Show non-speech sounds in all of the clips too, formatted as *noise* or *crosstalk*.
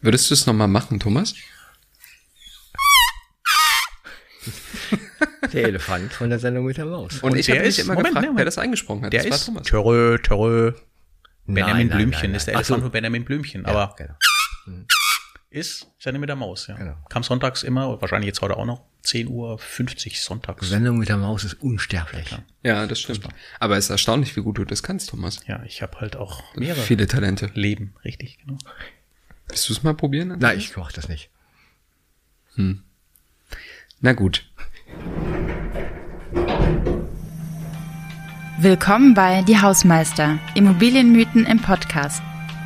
Würdest du es nochmal machen, Thomas? *laughs* Der Elefant von der Sendung mit der Maus. Und, Und ich der habe mich ist- immer Moment, gefragt, nee, wer das eingesprochen hat. Der das war ist Thomas. Törö, Törö. Benjamin Nein, nein, Blümchen nein, ist der. Elefant so. von Benjamin Blümchen. Ja, aber genau. ist Sendung mit der Maus, ja. Genau. Kam sonntags immer, wahrscheinlich jetzt heute auch noch, 10 Uhr 50 sonntags. Sendung mit der Maus ist unsterblich. Ja, das stimmt. Aber es ist erstaunlich, wie gut du das kannst, Thomas. Ja, ich habe halt auch mehrere Viele Talente. Leben, richtig, genau. Willst du es mal probieren? Nein, ich mach das nicht. Na gut. Willkommen bei Die Hausmeister, Immobilienmythen im Podcast.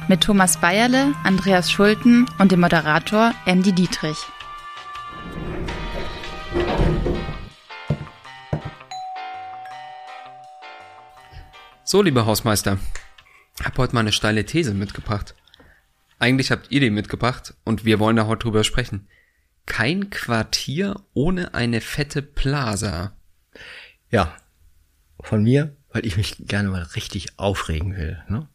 Mit Thomas Bayerle, Andreas Schulten und dem Moderator Andy Dietrich. So, liebe Hausmeister, hab heute mal eine steile These mitgebracht. Eigentlich habt ihr die mitgebracht und wir wollen da heute drüber sprechen. Kein Quartier ohne eine fette Plaza. Ja. Von mir, weil ich mich gerne mal richtig aufregen will. Ne?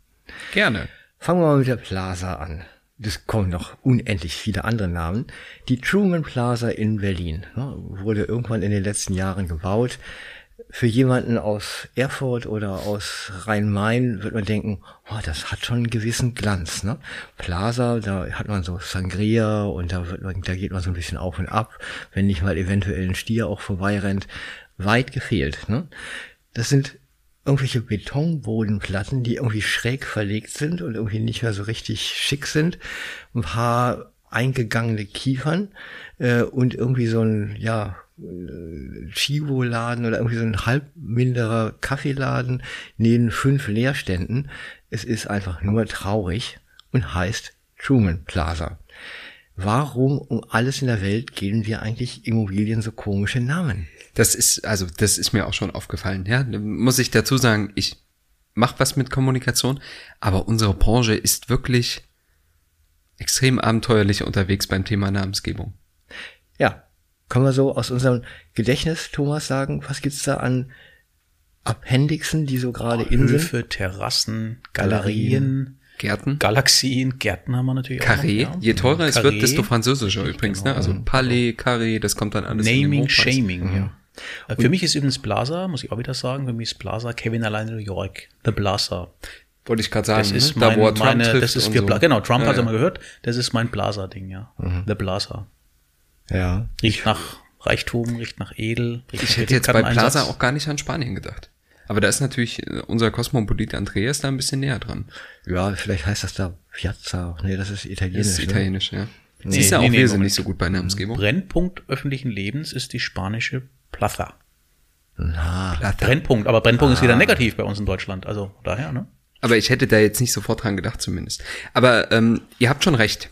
Gerne. Fangen wir mal mit der Plaza an. Es kommen noch unendlich viele andere Namen. Die Truman Plaza in Berlin ne, wurde irgendwann in den letzten Jahren gebaut. Für jemanden aus Erfurt oder aus Rhein-Main wird man denken, oh, das hat schon einen gewissen Glanz. Ne? Plaza, da hat man so Sangria und da, wird man, da geht man so ein bisschen auf und ab, wenn nicht mal eventuell ein Stier auch vorbeirennt. Weit gefehlt. Ne? Das sind irgendwelche Betonbodenplatten, die irgendwie schräg verlegt sind und irgendwie nicht mehr so richtig schick sind. Ein paar eingegangene Kiefern äh, und irgendwie so ein, ja, äh, Chivo-Laden oder irgendwie so ein halbminderer Kaffeeladen neben fünf Leerständen. Es ist einfach nur traurig und heißt Truman Plaza. Warum um alles in der Welt geben wir eigentlich Immobilien so komische Namen? Das ist, also, das ist mir auch schon aufgefallen, ja. Da Muss ich dazu sagen, ich mach was mit Kommunikation, aber unsere Branche ist wirklich extrem abenteuerlich unterwegs beim Thema Namensgebung. Können wir so aus unserem Gedächtnis, Thomas, sagen, was gibt's da an Appendixen, die so gerade in sind? Höfe, Terrassen, Galerien, Gärten, Galaxien, Gärten haben wir natürlich auch. Carré. noch, ja. Je teurer es Carré. wird, desto französischer übrigens, ne? Genau. Also Palais, Carré, das kommt dann alles in den Naming, Hochpreis. Shaming, ja. Äh, Für mich ist übrigens Plaza, muss ich auch wieder sagen, für mich ist Plaza Kevin allein in New York. The Plaza. Wollte ich gerade sagen, Das ist ne? da mein, wo er Trump meine, das ist und für so. Genau, Trump Ja, hat ja. mal gehört, das ist mein Plaza-Ding, ja. The Plaza. Ja. Riecht nach Reichtum, riecht nach edel. Riecht Ich hätte jetzt bei. Plaza auch gar nicht an Spanien gedacht. Aber da ist natürlich äh, unser Kosmopolit Andreas da ein bisschen näher dran. Ja, vielleicht heißt das da Piazza. Nee, das ist italienisch. Das ist ne? italienisch, ja. Nee, Siehst du, auch nee, nee, wir sind nicht so gut bei Namensgebung. Brennpunkt öffentlichen Lebens ist die spanische Plaza. Na, Brennpunkt, aber Brennpunkt ist wieder negativ bei uns in Deutschland. Also daher, ne? Aber ich hätte da jetzt nicht sofort dran gedacht zumindest. Aber ähm, ihr habt schon recht.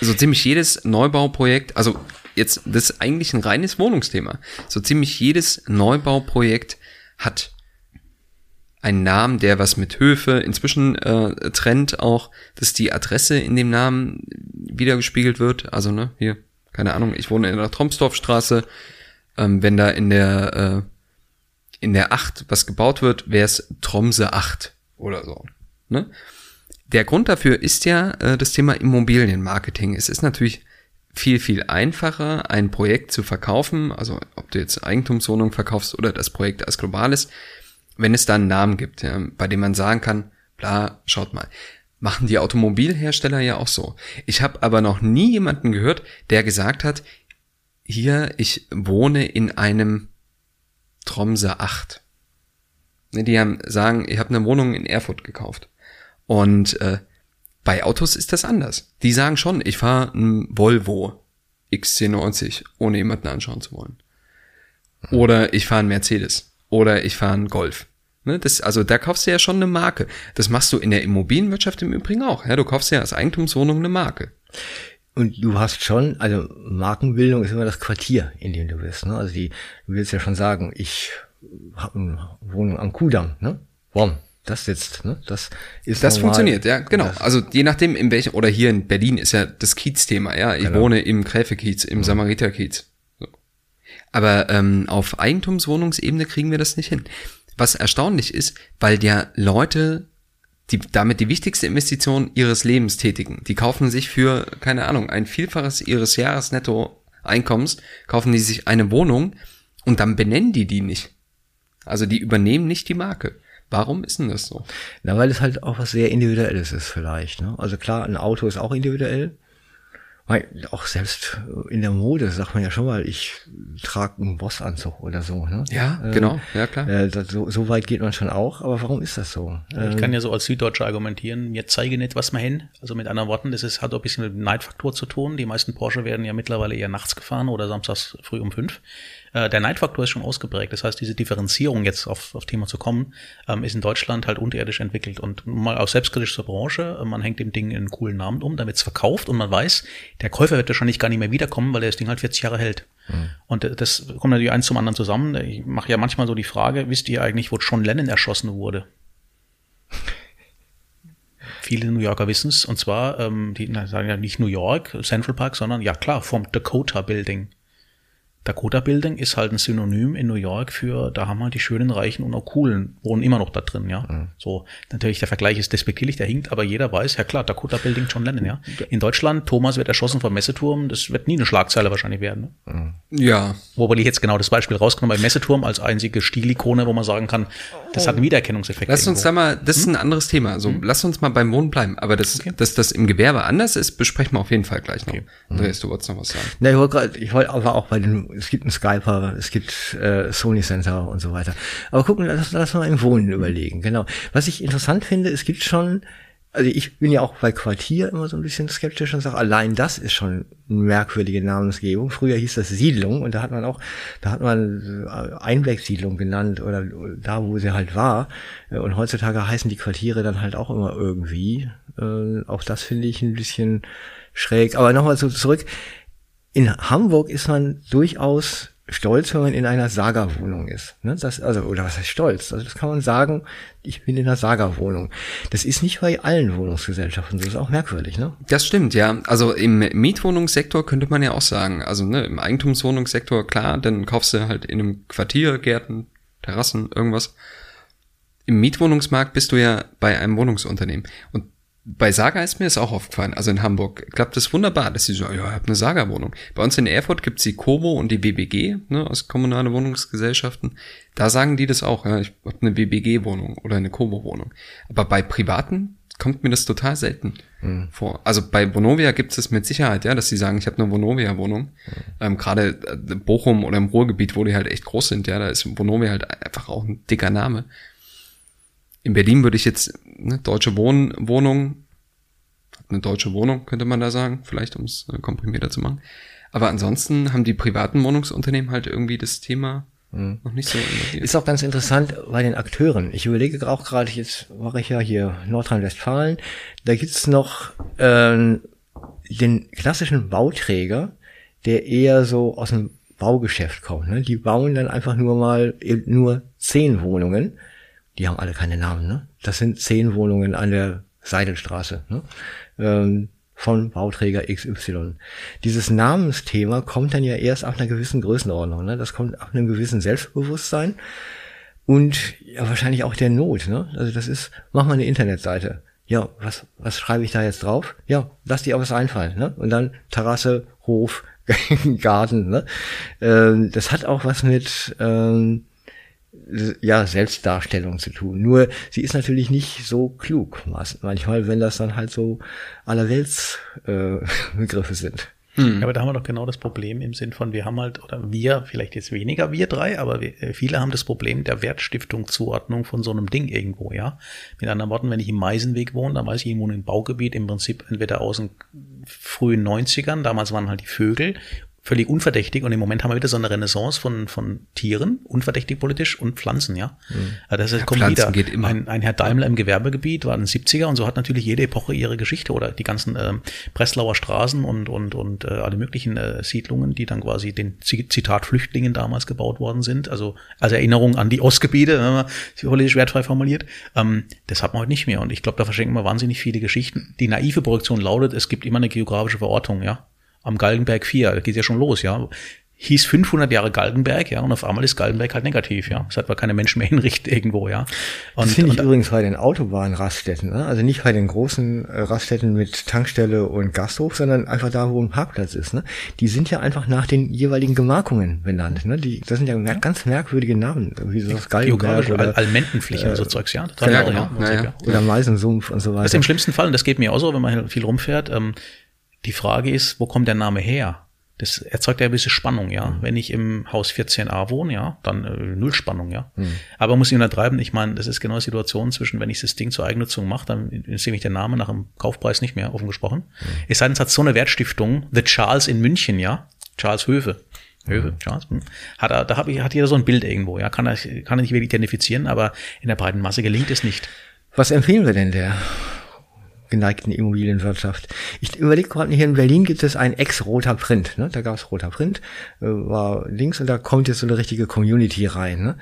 So ziemlich jedes Neubauprojekt, also jetzt, das ist eigentlich ein reines Wohnungsthema. So ziemlich jedes Neubauprojekt hat einen Namen, der was mit Höfe inzwischen äh, trennt auch, dass die Adresse in dem Namen wiedergespiegelt wird. Also, ne, hier, keine Ahnung, ich wohne in der Tromsdorfstraße. Ähm, wenn da in der äh, in der 8 was gebaut wird, wäre es Tromse 8 oder so. Ne? Der Grund dafür ist ja äh, das Thema Immobilienmarketing. Es ist natürlich viel, viel einfacher, ein Projekt zu verkaufen, also ob du jetzt Eigentumswohnung verkaufst oder das Projekt als globales, wenn es da einen Namen gibt, ja, bei dem man sagen kann, bla, schaut mal. Machen die Automobilhersteller ja auch so. Ich habe aber noch nie jemanden gehört, der gesagt hat, hier, ich wohne in einem Tromse 8. Ne, Die haben, sagen, ich habe eine Wohnung in Erfurt gekauft. Und äh, bei Autos ist das anders. Die sagen schon, ich fahre ein Volvo XC90, ohne jemanden anschauen zu wollen. Oder ich fahre einen Mercedes. Oder ich fahre einen Golf. Ne, das, also da kaufst du ja schon eine Marke. Das machst du in der Immobilienwirtschaft im Übrigen auch. Ja, du kaufst ja als Eigentumswohnung eine Marke. Und du hast schon, also Markenbildung ist immer das Quartier, in dem du bist. Ne? Also die, du willst ja schon sagen, ich habe eine Wohnung am Kudamm, ne? Warum? Das sitzt, ne? Das ist Das normal. funktioniert, ja, genau. Das, Also je nachdem, in welchem, oder hier in Berlin ist ja das Kiez-Thema, ja. Ich Genau. wohne im Gräfekiez, im Samariterkiez. So. Aber ähm, auf Eigentumswohnungsebene kriegen wir das nicht hin. Was erstaunlich ist, weil ja Leute die damit die wichtigste Investition ihres Lebens tätigen. Die kaufen sich für, keine Ahnung, ein Vielfaches ihres Jahresnettoeinkommens, kaufen die sich eine Wohnung und dann benennen die die nicht. Also die übernehmen nicht die Marke. Warum ist denn das so? Na, weil es halt auch was sehr Individuelles ist vielleicht. Ne? Also klar, ein Auto ist auch individuell, auch selbst in der Mode sagt man ja schon mal, ich trage einen Bossanzug oder so. Ne? Ja, äh, genau, ja klar. Äh, so, so weit geht man schon auch, aber warum ist das so? Ich kann ja so als Süddeutscher argumentieren, mir zeige nicht, was man hin. Also mit anderen Worten, das ist, hat auch ein bisschen mit dem Neidfaktor zu tun. Die meisten Porsche werden ja mittlerweile eher nachts gefahren oder samstags früh um fünf. Äh, der Neidfaktor ist schon ausgeprägt. Das heißt, diese Differenzierung jetzt auf, auf Thema zu kommen, ähm, ist in Deutschland halt unterirdisch entwickelt. Und mal aus selbstkritisch zur Branche, äh, man hängt dem Ding einen coolen Namen um, damit es verkauft und man weiß, der Käufer wird wahrscheinlich gar nicht mehr wiederkommen, weil er das Ding halt 40 Jahre hält. Mhm. Und äh, das kommt natürlich eins zum anderen zusammen. Ich mache ja manchmal so die Frage, wisst ihr eigentlich, wo John Lennon erschossen wurde? *laughs* Viele New Yorker wissen es. Und zwar, ähm, die sagen ja nicht New York, Central Park, sondern ja klar, vom Dakota Building. Dakota Building ist halt ein Synonym in New York für, da haben halt die schönen, reichen und auch coolen wohnen immer noch da drin, ja. Mhm. So, natürlich der Vergleich ist despektierlich, der hinkt, aber jeder weiß, ja klar, Dakota Building John Lennon, ja. In Deutschland, Thomas wird erschossen vom Messeturm, das wird nie eine Schlagzeile wahrscheinlich werden. Ne? Mhm. Ja. Wobei ich jetzt genau das Beispiel rausgenommen beim Messeturm als einzige Stilikone, wo man sagen kann, das hat einen Wiedererkennungseffekt. Lass uns da mal, das ist ein hm? anderes Thema. Also hm? lass uns mal beim Wohnen bleiben. Aber das, okay. dass das im Gewerbe anders ist, besprechen wir auf jeden Fall gleich noch. Okay. Andreas, du wolltest noch was sagen. Na, ich wollte gerade, ich wollte aber auch bei den, es gibt einen Skyper, es gibt äh, Sony Center und so weiter. Aber gucken, lass, lass mal im Wohnen überlegen. Genau. Was ich interessant finde, es gibt schon also ich bin ja auch bei Quartier immer so ein bisschen skeptisch und sage, allein das ist schon eine merkwürdige Namensgebung. Früher hieß das Siedlung und da hat man auch, da hat man äh, Einwegsiedlung genannt oder da, wo sie halt war. Und heutzutage heißen die Quartiere dann halt auch immer irgendwie. Äh, auch das finde ich ein bisschen schräg. Aber nochmal so zurück. In Hamburg ist man durchaus stolz, wenn man in einer Saga-Wohnung ist. Ne? Das, also, oder was heißt stolz? Also das kann man sagen, ich bin in einer Saga-Wohnung. Das ist nicht bei allen Wohnungsgesellschaften, das ist auch merkwürdig, ne? Das stimmt, ja. Also im Mietwohnungssektor könnte man ja auch sagen, also ne, im Eigentumswohnungssektor, klar, dann kaufst du halt in einem Quartier Gärten, Terrassen, irgendwas. Im Mietwohnungsmarkt bist du ja bei einem Wohnungsunternehmen. Und bei Saga ist mir das auch aufgefallen. Also in Hamburg klappt es das wunderbar, dass sie so, ja, ich habe eine Saga-Wohnung. Bei uns in Erfurt gibt's die Kobo und die BBG, ne, aus kommunale Wohnungsgesellschaften. Da sagen die das auch, ja, ich habe eine BBG-Wohnung oder eine Kobo-Wohnung. Aber bei Privaten kommt mir das total selten mhm. vor. Also bei Vonovia gibt es mit Sicherheit, ja, dass sie sagen, ich habe eine Vonovia-Wohnung. Mhm. Ähm, Gerade äh, Bochum oder im Ruhrgebiet, wo die halt echt groß sind, ja, da ist Vonovia halt einfach auch ein dicker Name in Berlin würde ich jetzt eine deutsche Wohn Wohnung, eine deutsche Wohnung, könnte man da sagen, vielleicht um es äh, komprimierter zu machen. Aber ansonsten haben die privaten Wohnungsunternehmen halt irgendwie das Thema hm. noch nicht so involviert. Ist auch ganz interessant bei den Akteuren. Ich überlege auch gerade, jetzt mache ich ja hier Nordrhein-Westfalen, da gibt's noch äh, den klassischen Bauträger, der eher so aus dem Baugeschäft kommt. Ne? Die bauen dann einfach nur mal nur zehn Wohnungen die haben alle keine Namen, ne? Das sind zehn Wohnungen an der Seidelstraße, ne? Ähm, von Bauträger XY. Dieses Namensthema kommt dann ja erst ab einer gewissen Größenordnung, ne? Das kommt ab einem gewissen Selbstbewusstsein und ja wahrscheinlich auch der Not, ne? Also das ist, mach mal eine Internetseite. Ja, was, was schreibe ich da jetzt drauf? Ja, lass dir auch was einfallen, ne? Und dann Terrasse, Hof, *laughs* Garten, ne? Ähm, das hat auch was mit, ähm, ja, Selbstdarstellung zu tun. Nur sie ist natürlich nicht so klug manchmal, wenn das dann halt so allerwelts äh, *laughs* Begriffe sind. Hm. Ja, aber da haben wir doch genau das Problem im Sinn von, wir haben halt, oder wir, vielleicht jetzt weniger wir drei, aber wir, äh, viele haben das Problem der Wertstiftung, Zuordnung von so einem Ding irgendwo, ja. Mit anderen Worten, wenn ich im Meisenweg wohne, dann weiß ich irgendwo im Baugebiet im Prinzip entweder aus den frühen 90ern, damals waren halt die Vögel, völlig unverdächtig und im Moment haben wir wieder so eine Renaissance von, von Tieren, unverdächtig politisch und Pflanzen, ja. Mhm. Das ist, ja, kommt Pflanzen wieder. Geht Ein, ein Herr Daimler im Gewerbegebiet war in den 70er und so hat natürlich jede Epoche ihre Geschichte oder die ganzen äh, Breslauer Straßen und, und, und äh, alle möglichen äh, Siedlungen, die dann quasi den Zitat Flüchtlingen damals gebaut worden sind, also als Erinnerung an die Ostgebiete, wenn man politisch wertfrei formuliert, ähm, das hat man heute nicht mehr und ich glaube, da verschenken wir wahnsinnig viele Geschichten. Die naive Projektion lautet, es gibt immer eine geografische Verortung, ja am Galgenberg 4, da geht ja schon los, ja. hieß 500 Jahre Galgenberg, ja, und auf einmal ist Galgenberg halt negativ, ja. Es hat aber keine Menschen mehr *laughs* hinrichten irgendwo, ja. Und, das finde ich und, übrigens bei den Autobahnraststätten, ne? also nicht bei den großen äh, Raststätten mit Tankstelle und Gasthof, sondern einfach da, wo ein Parkplatz ist. Ne? Die sind ja einfach nach den jeweiligen Gemarkungen benannt. Ne? Die, das sind ja, ja. ganz merkwürdige Namen, wie so das Galgenberg oder Almentenflächen äh, und so Zeugs, ja. Total ja, genau. ja, ja. Oder Meisensumpf und so weiter. Das ist im schlimmsten Fall, und das geht mir auch so, wenn man viel rumfährt, ähm, die Frage ist, wo kommt der Name her? Das erzeugt ja ein bisschen Spannung, ja. Mhm. Wenn ich im Haus 14a wohne, ja, dann äh, null Spannung, ja. Mhm. Aber muss ich untertreiben, ich meine, das ist genau die Situation zwischen, wenn ich das Ding zur Eigennutzung mache, dann sehe ich den Namen nach dem Kaufpreis nicht mehr offen gesprochen. Mhm. Es sei denn, es hat so eine Wertstiftung, The Charles in München, ja. Charles Höfe. Höfe, mhm. Charles. Hm. Hat er, da hab ich, hat jeder so ein Bild irgendwo, ja. Kann er, kann er nicht wirklich identifizieren, aber in der breiten Masse gelingt es nicht. Was empfehlen wir denn der geneigten Immobilienwirtschaft. Ich überlege gerade, hier in Berlin gibt es ein Ex-Roter Print. Ne? Da gab es Roter Print, äh, war links und da kommt jetzt so eine richtige Community rein. Ne?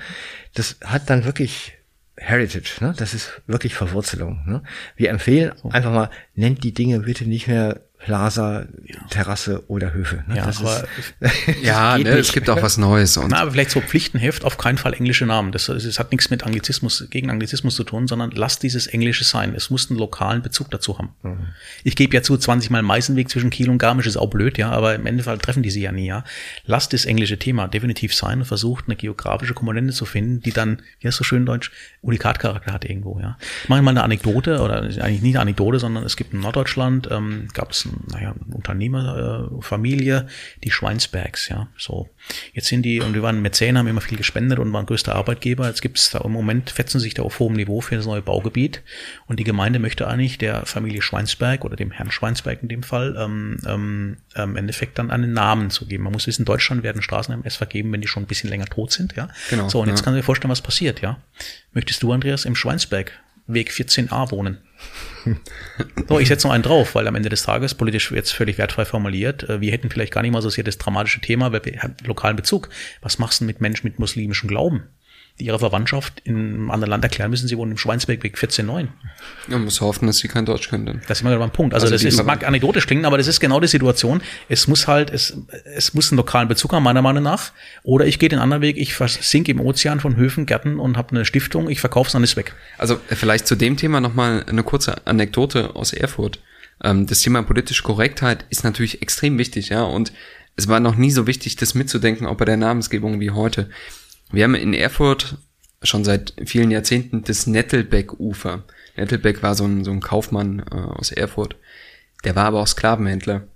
Das hat dann wirklich Heritage, ne? das ist wirklich Verwurzelung. Ne? Wir empfehlen einfach mal, nennt die Dinge bitte nicht mehr Plaza, ja. Terrasse oder Höfe. Ne? Ja, das aber, ist, *laughs* ja ne, es gibt auch was Neues. Und Na, aber vielleicht so Pflichtenheft, auf keinen Fall englische Namen. Das, das hat nichts mit Anglizismus, gegen Anglizismus zu tun, sondern lasst dieses Englische sein. Es muss einen lokalen Bezug dazu haben. Mhm. Ich gebe ja zu, 20 Mal Meißenweg zwischen Kiel und Garmisch ist auch blöd, ja, aber im Endeffekt treffen die sich ja nie, ja. Lasst das englische Thema definitiv sein und versucht eine geografische Komponente zu finden, die dann, wie heißt so schön Deutsch, Unikatcharakter hat irgendwo, ja. Ich mache mal eine Anekdote, oder eigentlich nicht eine Anekdote, sondern es gibt in Norddeutschland, ähm, gab es naja, Unternehmerfamilie, die Schweinsbergs, ja, so. Jetzt sind die, und wir waren Mäzen, haben immer viel gespendet und waren größter Arbeitgeber. Jetzt gibt es da im Moment, fetzen sich da auf hohem Niveau für das neue Baugebiet. Und die Gemeinde möchte eigentlich der Familie Schweinsberg oder dem Herrn Schweinsberg in dem Fall, ähm, ähm, im Endeffekt dann einen Namen zu geben. Man muss wissen, in Deutschland werden Straßen erst vergeben, wenn die schon ein bisschen länger tot sind, ja. Genau. So, und jetzt ja. kannst du dir vorstellen, was passiert, ja. Möchtest du, Andreas, im Schweinsberg Weg 14a wohnen? So, ich setze noch einen drauf, weil am Ende des Tages, politisch jetzt völlig wertfrei formuliert, äh, wir hätten vielleicht gar nicht mal so sehr das dramatische Thema, weil wir haben lokalen Bezug. Was machst du mit Menschen mit muslimischem Glauben? Die ihre Verwandtschaft in einem anderen Land erklären müssen, sie wohnen im Schweinsbergweg 14.9. Ja, man muss hoffen, dass sie kein Deutsch können. Dann. Das ist immer ein Punkt. Also, also das ist, mag anekdotisch klingen, aber das ist genau die Situation. Es muss halt, es, es muss einen lokalen Bezug haben, meiner Meinung nach. Oder ich gehe den anderen Weg, ich versinke im Ozean von Höfen, Gärten und habe eine Stiftung, ich verkaufe es, dann ist weg. Also äh, vielleicht zu dem Thema nochmal eine kurze Anekdote aus Erfurt. Ähm, das Thema politische Korrektheit ist natürlich extrem wichtig, ja, und es war noch nie so wichtig, das mitzudenken, auch bei der Namensgebung wie heute. Wir haben in Erfurt schon seit vielen Jahrzehnten das Nettelbeck-Ufer. Nettelbeck war so ein, so ein Kaufmann äh, aus Erfurt. Der war aber auch Sklavenhändler.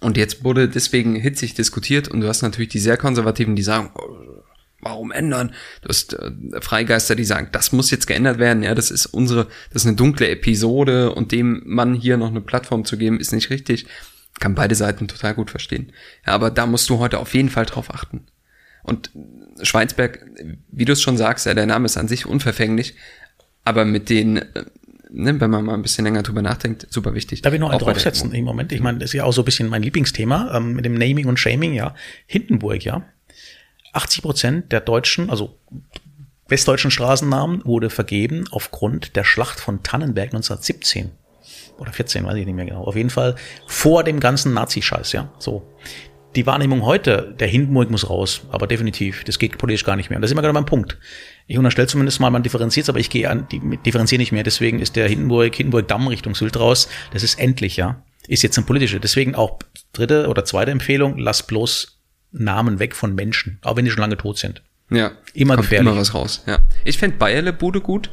Und jetzt wurde deswegen hitzig diskutiert und du hast natürlich die sehr Konservativen, die sagen, oh, warum ändern? Du hast äh, Freigeister, die sagen, das muss jetzt geändert werden. Ja, das ist unsere, das ist eine dunkle Episode und dem Mann hier noch eine Plattform zu geben, ist nicht richtig. Kann beide Seiten total gut verstehen. Ja, aber da musst du heute auf jeden Fall drauf achten. Und Schweinsberg, wie du es schon sagst, ja, der Name ist an sich unverfänglich, aber mit den, äh, ne, wenn man mal ein bisschen länger drüber nachdenkt, super wichtig. Darf ich noch einen draufsetzen im Moment? Ich meine, das ist ja auch so ein bisschen mein Lieblingsthema ähm, mit dem Naming und Shaming, ja. Hindenburg, ja. 80 Prozent der deutschen, also westdeutschen Straßennamen wurde vergeben aufgrund der Schlacht von Tannenberg 1917 oder 14, weiß ich nicht mehr genau. Auf jeden Fall vor dem ganzen Nazi-Scheiß, ja. So die Wahrnehmung heute, der Hindenburg muss raus, aber definitiv, das geht politisch gar nicht mehr. Und das ist immer gerade mein Punkt. Ich unterstelle zumindest mal, man differenziert aber ich gehe an, die differenziere nicht mehr. Deswegen ist der Hindenburg, Hindenburg-Damm Richtung Sylt raus. Das ist endlich, ja. Ist jetzt ein politische. Deswegen auch dritte oder zweite Empfehlung, lass bloß Namen weg von Menschen, auch wenn die schon lange tot sind. Ja. Immer gefährlich. Immer was raus, ja. Ich fände Bayerle Bude gut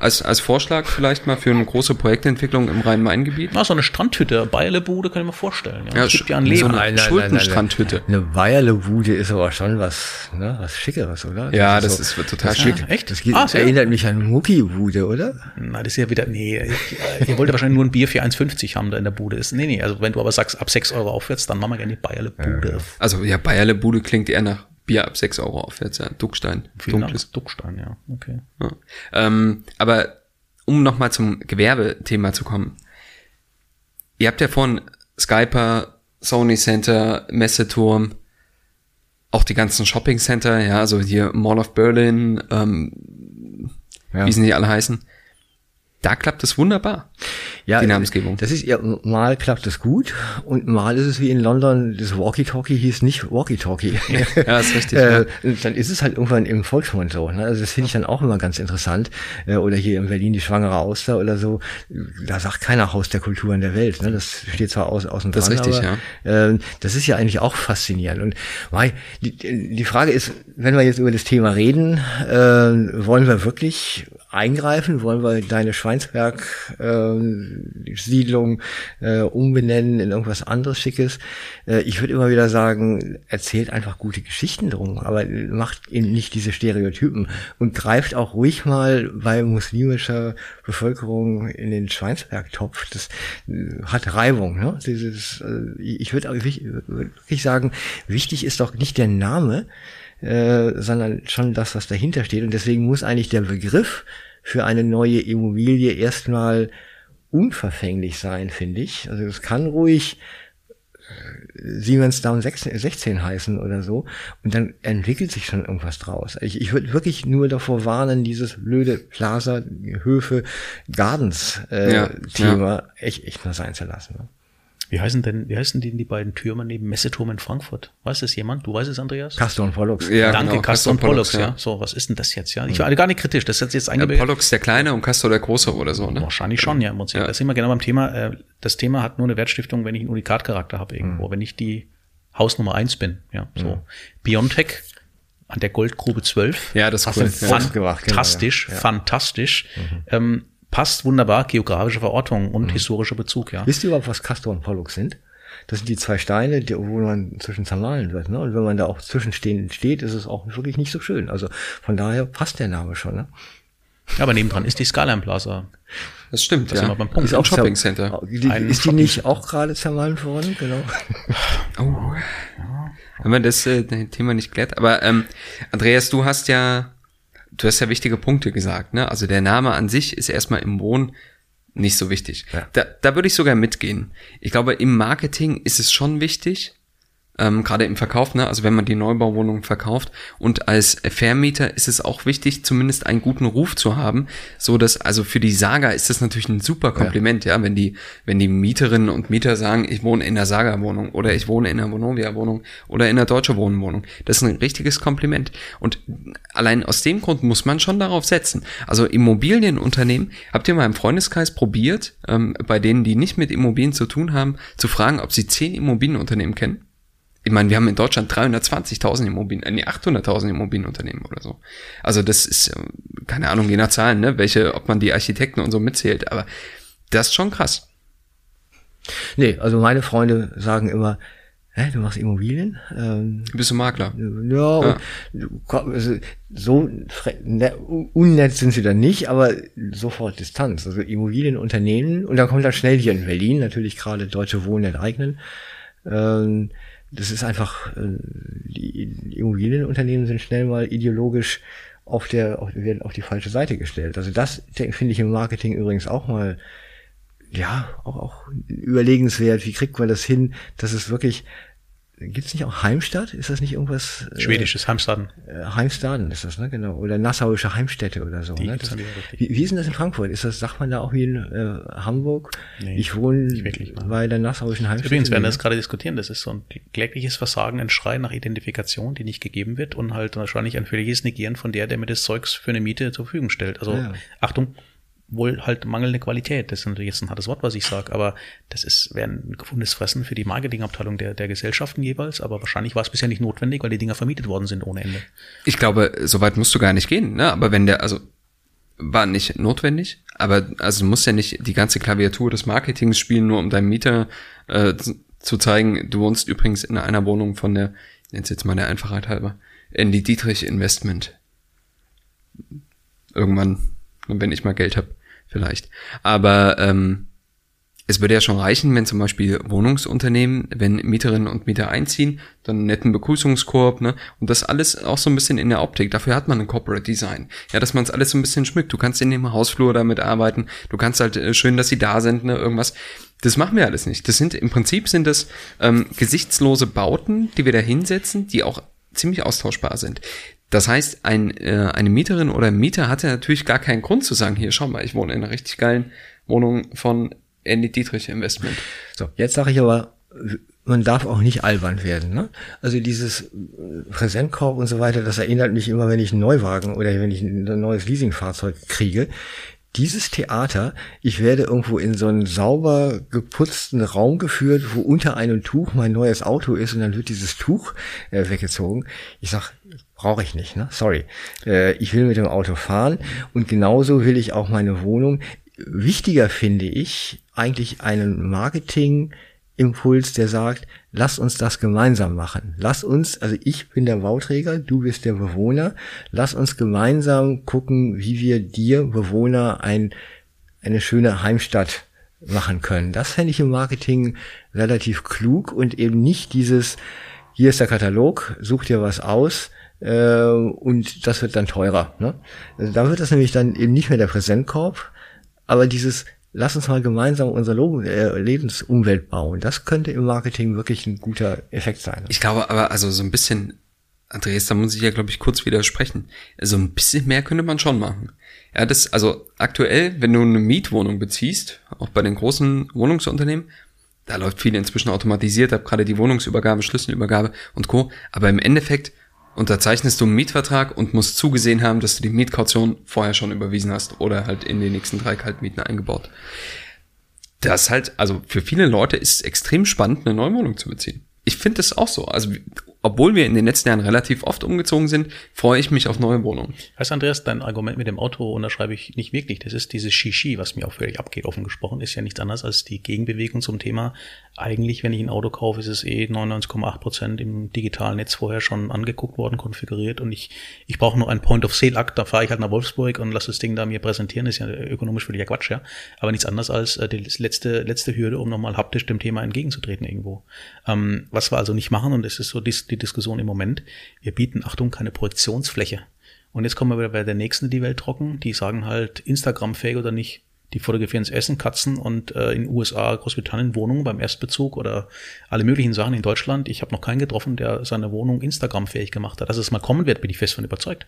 als, als Vorschlag vielleicht mal für eine große Projektentwicklung im Rhein-Main-Gebiet? Na, so eine Strandhütte, Bayerlebude kann ich mir vorstellen. Ja, ja es gibt ja ein Leben. So eine nein, Schuldenstrandhütte. Eine Bayerlebude ist aber schon was, ne, was Schickeres, oder? Ja, das, ist, so, ist total schick. Ja, echt? Das, geht, ah, erinnert mich an Muckibude, oder? Na, das ist ja wieder, nee, ihr wollt wahrscheinlich nur ein Bier für 1,50 haben da in der Bude. Ist, nee, nee, also wenn du aber sagst, ab 6 Euro aufwärts, dann machen wir gerne die Bayerlebude. Ja. Also, ja, Bayerlebude klingt eher nach Bier ab 6 Euro aufwärts, ja. Duckstein. Vielen dunkles. Dank. Duckstein, ja. Okay. Ja. Ähm, aber um nochmal zum Gewerbethema zu kommen. Ihr habt ja von Skyper, Sony Center, Messeturm, auch die ganzen Shopping Center, ja, so also hier Mall of Berlin, ähm, ja. wie sie nicht alle heißen. da klappt es wunderbar. Ja, die Namensgebung. Das ist ja, mal klappt es gut und mal ist es wie in London, das Walkie-Talkie hieß nicht Walkie-Talkie. *laughs* Ja, ist richtig. äh, ja. Dann ist es halt irgendwann im Volksmund so. Ne? Also das finde ich dann auch immer ganz interessant. Äh, oder hier in Berlin die schwangere Auster oder so. Da sagt keiner Haus der Kulturen der Welt. Ne? Das steht zwar aus, außen Das ist dran, richtig, aber äh, das ist ja eigentlich auch faszinierend. Und mei, die, die Frage ist, wenn wir jetzt über das Thema reden, äh, wollen wir wirklich eingreifen? Wollen wir deine Schweinsberg-Siedlung äh, umbenennen in irgendwas anderes Schickes? Äh, ich würde immer wieder sagen, erzählt einfach gute Geschichten drum, aber macht eben nicht diese Stereotypen und greift auch ruhig mal bei muslimischer Bevölkerung in den Schweinsberg-Topf. Das äh, hat Reibung. Ne? Dieses, äh, ich würde wirklich sagen, wichtig ist doch nicht der Name, äh, sondern schon das, was dahinter steht. Und deswegen muss eigentlich der Begriff für eine neue Immobilie erstmal unverfänglich sein, finde ich. Also es kann ruhig äh, Siemens Down 16, 16 heißen oder so. Und dann entwickelt sich schon irgendwas draus. Ich, ich würde wirklich nur davor warnen, dieses blöde Plaza, Höfe, Gardens äh, Ja, Thema echt, echt mal sein zu lassen. Ne? Wie heißen denn, wie heißen denn die beiden Türme neben Messeturm in Frankfurt? Weiß das jemand? Du weißt es, Andreas? Castor und Pollux. Ja, Danke, genau, Castor und Pollux, ja. ja. So, was ist denn das jetzt, ja? Ich war gar nicht kritisch, das ist jetzt Ja, eigentlich Pollux der Kleine und Castor der Große oder so, ne? Wahrscheinlich schon, ja, im Prinzip. Ja. Da sind wir genau beim Thema. Äh, das Thema hat nur eine Wertstiftung, wenn ich einen Unikatcharakter habe irgendwo, Mhm. wenn ich die Hausnummer eins bin, ja, so. Biontech an der Goldgrube 12. Ja, das ist Hast cool. du Ja. Genau, fantastisch, ja. Ja. fantastisch. Ähm, passt wunderbar, geografische Verortung Mhm. und historischer Bezug, ja. Wisst ihr überhaupt, was Castor und Pollux sind? Das sind die zwei Steine, die, wo man zwischen zermahlen wird. Ne? Und wenn man da auch zwischenstehend steht, ist es auch wirklich nicht so schön. Also von daher passt der Name schon. Ne? Aber nebendran ist die Skyline Plaza. Das stimmt, Das ja. beim Punkt. Ist auch Shopping Center. Die, Ein ist die nicht auch gerade zermahlen worden? Genau. Oh. Wenn man das äh, Thema nicht klärt. Aber ähm, Andreas, du hast ja, du hast ja wichtige Punkte gesagt, ne? Also der Name an sich ist erstmal im Wohn nicht so wichtig. Ja. Da, da würde ich sogar mitgehen. Ich glaube, im Marketing ist es schon wichtig, ähm, gerade im Verkauf, ne? also wenn man die Neubauwohnungen verkauft und als Vermieter ist es auch wichtig, zumindest einen guten Ruf zu haben, so dass also für die Saga ist das natürlich ein super Kompliment, ja, wenn die wenn die Mieterinnen und Mieter sagen, ich wohne in der Saga-Wohnung oder ich wohne in der Vonovia-Wohnung oder in der Deutsche Wohnwohnung, das ist ein richtiges Kompliment und allein aus dem Grund muss man schon darauf setzen. Also Immobilienunternehmen, habt ihr mal im Freundeskreis probiert, ähm, bei denen, die nicht mit Immobilien zu tun haben, zu fragen, ob sie zehn Immobilienunternehmen kennen? Ich meine, wir haben in Deutschland 320.000 Immobilien, äh, nee, 800.000 Immobilienunternehmen oder so. Also das ist, äh, keine Ahnung, je nach Zahlen, ne, welche, ob man die Architekten und so mitzählt, aber das ist schon krass. Nee, also meine Freunde sagen immer, hä, du machst Immobilien? Ähm, Bist du Makler? Ja, und komm, also so ne, unnett sind sie dann nicht, aber sofort Distanz. Also Immobilienunternehmen und dann kommt dann schnell hier in Berlin natürlich gerade Deutsche Wohnen enteignen. Ähm, das ist einfach, äh, die Immobilienunternehmen sind schnell mal ideologisch auf der, werden auf die falsche Seite gestellt. Also das finde ich im Marketing übrigens auch mal ja, auch, auch überlegenswert. Wie kriegt man das hin, dass es wirklich, gibt's nicht auch Heimstadt? Ist das nicht irgendwas? äh, Schwedisches Heimstaden. Äh, Heimstaden ist das, ne? Genau. Oder Nassauische Heimstätte oder so. Die ne? Das, wie, wie ist denn das in Frankfurt? Ist das, sagt man da auch wie in äh, Hamburg? Nee, ich wohne wirklich, bei der Nassauischen Heimstätte. Übrigens werden wir das gerade diskutieren. Das ist so ein klägliches Versagen, ein Schrei nach Identifikation, die nicht gegeben wird und halt wahrscheinlich ein völliges Negieren von der, der mir das Zeugs für eine Miete zur Verfügung stellt. Also Ja. Achtung, wohl halt mangelnde Qualität. Das ist natürlich jetzt ein hartes Wort, was ich sage, aber das ist wäre ein gefundenes Fressen für die Marketingabteilung der, der Gesellschaften jeweils. Aber wahrscheinlich war es bisher nicht notwendig, weil die Dinger vermietet worden sind ohne Ende. Ich glaube, so weit musst du gar nicht gehen, ne? Aber wenn der, also war nicht notwendig, aber also du musst ja nicht die ganze Klaviatur des Marketings spielen, nur um deinem Mieter äh, zu- zeigen, du wohnst übrigens in einer Wohnung von der, nenn's jetzt mal der Einfachheit halber, in die Dietrich Investment. Irgendwann, wenn ich mal Geld habe, vielleicht. Aber ähm, es würde ja schon reichen, wenn zum Beispiel Wohnungsunternehmen, wenn Mieterinnen und Mieter einziehen, dann einen netten Begrüßungskorb, ne? Und das alles auch so ein bisschen in der Optik. Dafür hat man ein Corporate Design. Ja, dass man es alles so ein bisschen schmückt. Du kannst in dem Hausflur damit arbeiten. Du kannst halt äh, schön, dass sie da sind, ne? Irgendwas. Das machen wir alles nicht. Das sind im Prinzip sind das ähm, gesichtslose Bauten, die wir da hinsetzen, die auch ziemlich austauschbar sind. Das heißt, ein, äh, eine Mieterin oder Mieter hatte natürlich gar keinen Grund zu sagen, hier, schau mal, ich wohne in einer richtig geilen Wohnung von Andy Dietrich Investment. So, jetzt sage ich aber, man darf auch nicht albern werden. Ne? Also dieses Präsentkorb und so weiter, das erinnert mich immer, wenn ich einen Neuwagen oder wenn ich ein neues Leasingfahrzeug kriege. Dieses Theater, ich werde irgendwo in so einen sauber geputzten Raum geführt, wo unter einem Tuch mein neues Auto ist und dann wird dieses Tuch äh, weggezogen. Ich sag, brauche ich nicht, ne? Sorry. Äh, ich will mit dem Auto fahren und genauso will ich auch meine Wohnung. Wichtiger finde ich eigentlich einen Marketing Impuls, der sagt, lass uns das gemeinsam machen. Lass uns, also ich bin der Bauträger, du bist der Bewohner, lass uns gemeinsam gucken, wie wir dir Bewohner ein, eine schöne Heimstatt machen können. Das fände ich im Marketing relativ klug und eben nicht dieses, hier ist der Katalog, such dir was aus, äh, und das wird dann teurer. Ne? Also da wird das nämlich dann eben nicht mehr der Präsentkorb, aber dieses lass uns mal gemeinsam unsere äh, Lebensumwelt bauen. Das könnte im Marketing wirklich ein guter Effekt sein. Ich glaube aber, also so ein bisschen, Andreas, da muss ich ja, glaube ich, kurz widersprechen. Also ein bisschen mehr könnte man schon machen. Ja, das, also aktuell, wenn du eine Mietwohnung beziehst, auch bei den großen Wohnungsunternehmen, da läuft viel inzwischen automatisiert ab, gerade die Wohnungsübergabe, Schlüsselübergabe und Co. Aber im Endeffekt unterzeichnest du einen Mietvertrag und musst zugesehen haben, dass du die Mietkaution vorher schon überwiesen hast oder halt in die nächsten drei Kaltmieten eingebaut. Das halt, also für viele Leute ist es extrem spannend, eine neue Wohnung zu beziehen. Ich finde das auch so. Also obwohl wir in den letzten Jahren relativ oft umgezogen sind, freue ich mich auf neue Wohnungen. Weißt Andreas, dein Argument mit dem Auto unterschreibe ich nicht wirklich. Das ist dieses Shishi, was mir auch völlig abgeht, offen gesprochen, ist ja nichts anderes als die Gegenbewegung zum Thema. Eigentlich, wenn ich ein Auto kaufe, ist es eh 99,8 Prozent im digitalen Netz vorher schon angeguckt worden, konfiguriert und ich, ich brauche nur einen Point-of-Sale-Akt, da fahre ich halt nach Wolfsburg und lasse das Ding da mir präsentieren, ist ja ökonomisch völliger Quatsch, ja. Aber nichts anderes als äh, die letzte, letzte Hürde, um nochmal haptisch dem Thema entgegenzutreten irgendwo. Ähm, was wir also nicht machen, und das ist so die Diskussion im Moment. Wir bieten, Achtung, keine Projektionsfläche. Und jetzt kommen wir wieder bei der nächsten, die Welt trocken. Die sagen halt, Instagram-fähig oder nicht. Die fotografieren das Essen, Katzen und äh, in USA, Großbritannien Wohnungen beim Erstbezug oder alle möglichen Sachen in Deutschland. Ich habe noch keinen getroffen, der seine Wohnung Instagram-fähig gemacht hat. Dass es mal kommen wird, bin ich fest von überzeugt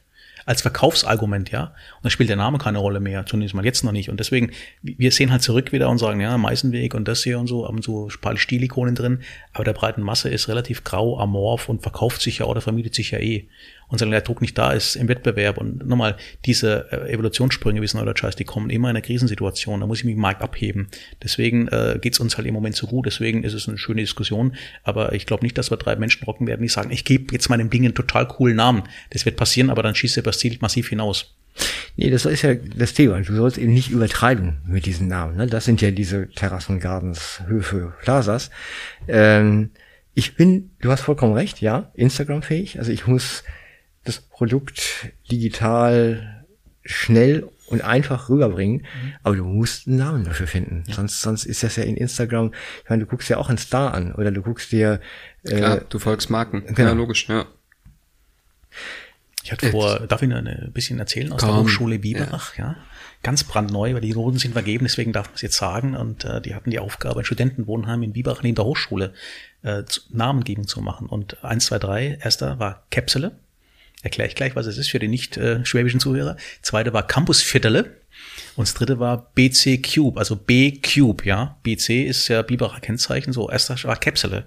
als Verkaufsargument, ja. Und da spielt der Name keine Rolle mehr, zumindest mal jetzt noch nicht. Und deswegen, wir sehen halt zurück wieder und sagen, ja, Meißenweg und das hier und so, haben so paar Stilikonen drin, aber der breiten Masse ist relativ grau, amorph und verkauft sich ja oder vermietet sich ja eh und solange der Druck nicht da ist im Wettbewerb und nochmal diese äh, Evolutionssprünge, wie es neudeutsch heißt, die kommen immer in einer Krisensituation, da muss ich mich im Markt abheben. Deswegen äh, geht uns halt im Moment so gut, deswegen ist es eine schöne Diskussion, aber ich glaube nicht, dass wir drei Menschen rocken werden, die sagen, ich gebe jetzt meinem Ding einen total coolen Namen. Das wird passieren, aber dann schießt er das Ziel massiv hinaus. Nee, das ist ja das Thema. Du sollst eben nicht übertreiben mit diesen Namen. Ne? Das sind ja diese Terrassen, Gardens, Höfe, Plazas. Ähm, ich bin, du hast vollkommen recht, ja, Instagram-fähig. Also ich muss das Produkt digital schnell und einfach rüberbringen, mhm. aber du musst einen Namen dafür finden. Ja. Sonst, sonst ist das ja in Instagram, ich meine, du guckst ja auch einen Star an oder du guckst dir äh, Klar, du folgst Marken. Genau. Ja, logisch, ja. Ich hatte vor, darf ich noch ein bisschen erzählen aus Komm. der Hochschule Biberach, ja. ja. Ganz brandneu, weil die Noten sind vergeben, deswegen darf man es jetzt sagen. Und äh, die hatten die Aufgabe, ein Studentenwohnheim in Biberach neben der Hochschule äh, Namengebung zu machen. Und eins, zwei, drei, erster war Käpsele. Erkläre ich gleich, was es ist für die nicht äh, schwäbischen Zuhörer. Zweite war Campus Viertele. Und das dritte war BC Cube, also B Cube, ja. BC ist ja Biberer Kennzeichen, so erster war Käpsele.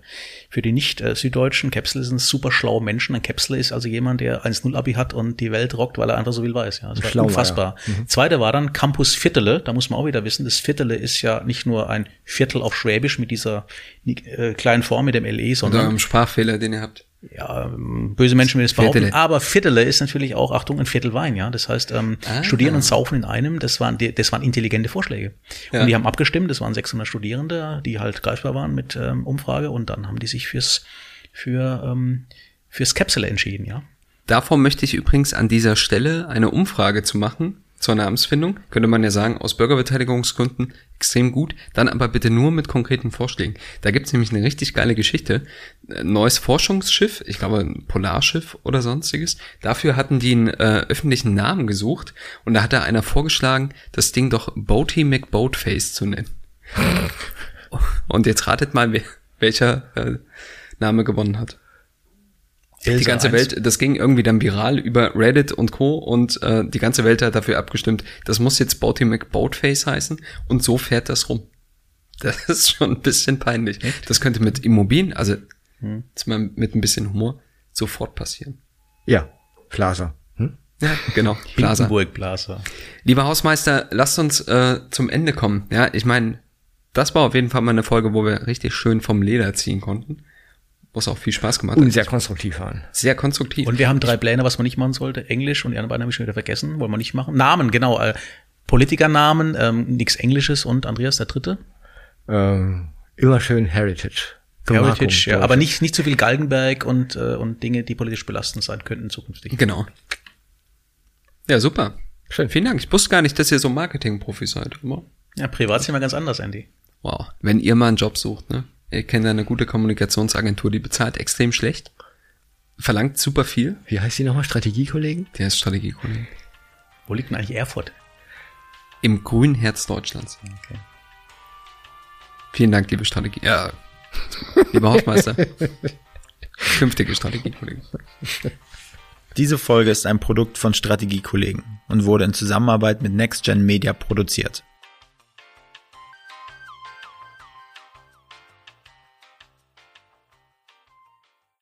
Für die nicht äh, süddeutschen, Käpsele sind super schlaue Menschen. Ein Käpsele ist also jemand, der 1-0-Abi hat und die Welt rockt, weil er einfach so viel weiß, ja. Das war Schlau, unfassbar. Ja. Mhm. Zweite war dann Campus Viertele, da muss man auch wieder wissen, das Viertele ist ja nicht nur ein Viertel auf Schwäbisch mit dieser äh, kleinen Form mit dem LE, sondern. Oder einem Sprachfehler, den ihr habt ja, böse Menschen will es behaupten, Viertele. aber Viertele ist natürlich auch, Achtung, ein Viertel Wein, ja. Das heißt, ähm, ah, studieren und saufen in einem, das waren, das waren intelligente Vorschläge. Ja. Und die haben abgestimmt, das waren 600 Studierende, die halt greifbar waren mit ähm, Umfrage und dann haben die sich fürs, für, ähm, fürs Capsule entschieden, ja. Davor möchte ich übrigens an dieser Stelle eine Umfrage zu machen, zur Namensfindung, könnte man ja sagen, aus Bürgerbeteiligungsgründen extrem gut, dann aber bitte nur mit konkreten Vorschlägen. Da gibt's nämlich eine richtig geile Geschichte. Ein neues Forschungsschiff, ich glaube ein Polarschiff oder sonstiges, dafür hatten die einen äh, öffentlichen Namen gesucht und da hat da einer vorgeschlagen, das Ding doch Boaty McBoatface zu nennen. *laughs* und jetzt ratet mal, wer, welcher äh, Name gewonnen hat. Die ganze 1. Welt, das ging irgendwie dann viral über Reddit und Co. Und äh, die ganze Welt hat dafür abgestimmt, das muss jetzt Boaty McBoatface heißen und so fährt das rum. Das *laughs* ist schon ein bisschen peinlich. Das könnte mit Immobilien, also jetzt mal mit ein bisschen Humor, sofort passieren. Ja, Plaza. Hm? Ja, genau. *laughs* Plaza. Hindenburg Plaza. Lieber Hausmeister, lasst uns äh, zum Ende kommen. Ja, ich meine, das war auf jeden Fall mal eine Folge, wo wir richtig schön vom Leder ziehen konnten. Was auch viel Spaß gemacht Und hat. sehr konstruktiv waren. Sehr konstruktiv. Und wir haben drei Pläne, was man nicht machen sollte. Englisch und die anderen beiden habe ich schon wieder vergessen. Wollen wir nicht machen. Namen, genau. Äh, Politikernamen, ähm, nichts Englisches und Andreas der Dritte. Ähm, immer schön Heritage. Gemarkung, Heritage, ja. Aber nicht, nicht zu viel Galgenberg und, äh, und Dinge, die politisch belastend sein könnten zukünftig. Genau. Ja, super. Schön. Vielen Dank. Ich wusste gar nicht, dass ihr so Marketing-Profis seid. Aber Ja, privat sind wir ganz anders, Andy. Wow. Wenn ihr mal einen Job sucht, ne? Ihr kennt eine gute Kommunikationsagentur, die bezahlt extrem schlecht, verlangt super viel. Wie heißt die nochmal? Strategiekollegen? Der ist Strategiekollege. Wo liegt denn eigentlich Erfurt? Im grünen Herz Deutschlands. Okay. Vielen Dank, liebe Strategie. Ja, *laughs* lieber Hausmeister. Künftige Strategiekollegen. Diese Folge ist ein Produkt von Strategiekollegen und wurde in Zusammenarbeit mit NextGen Media produziert.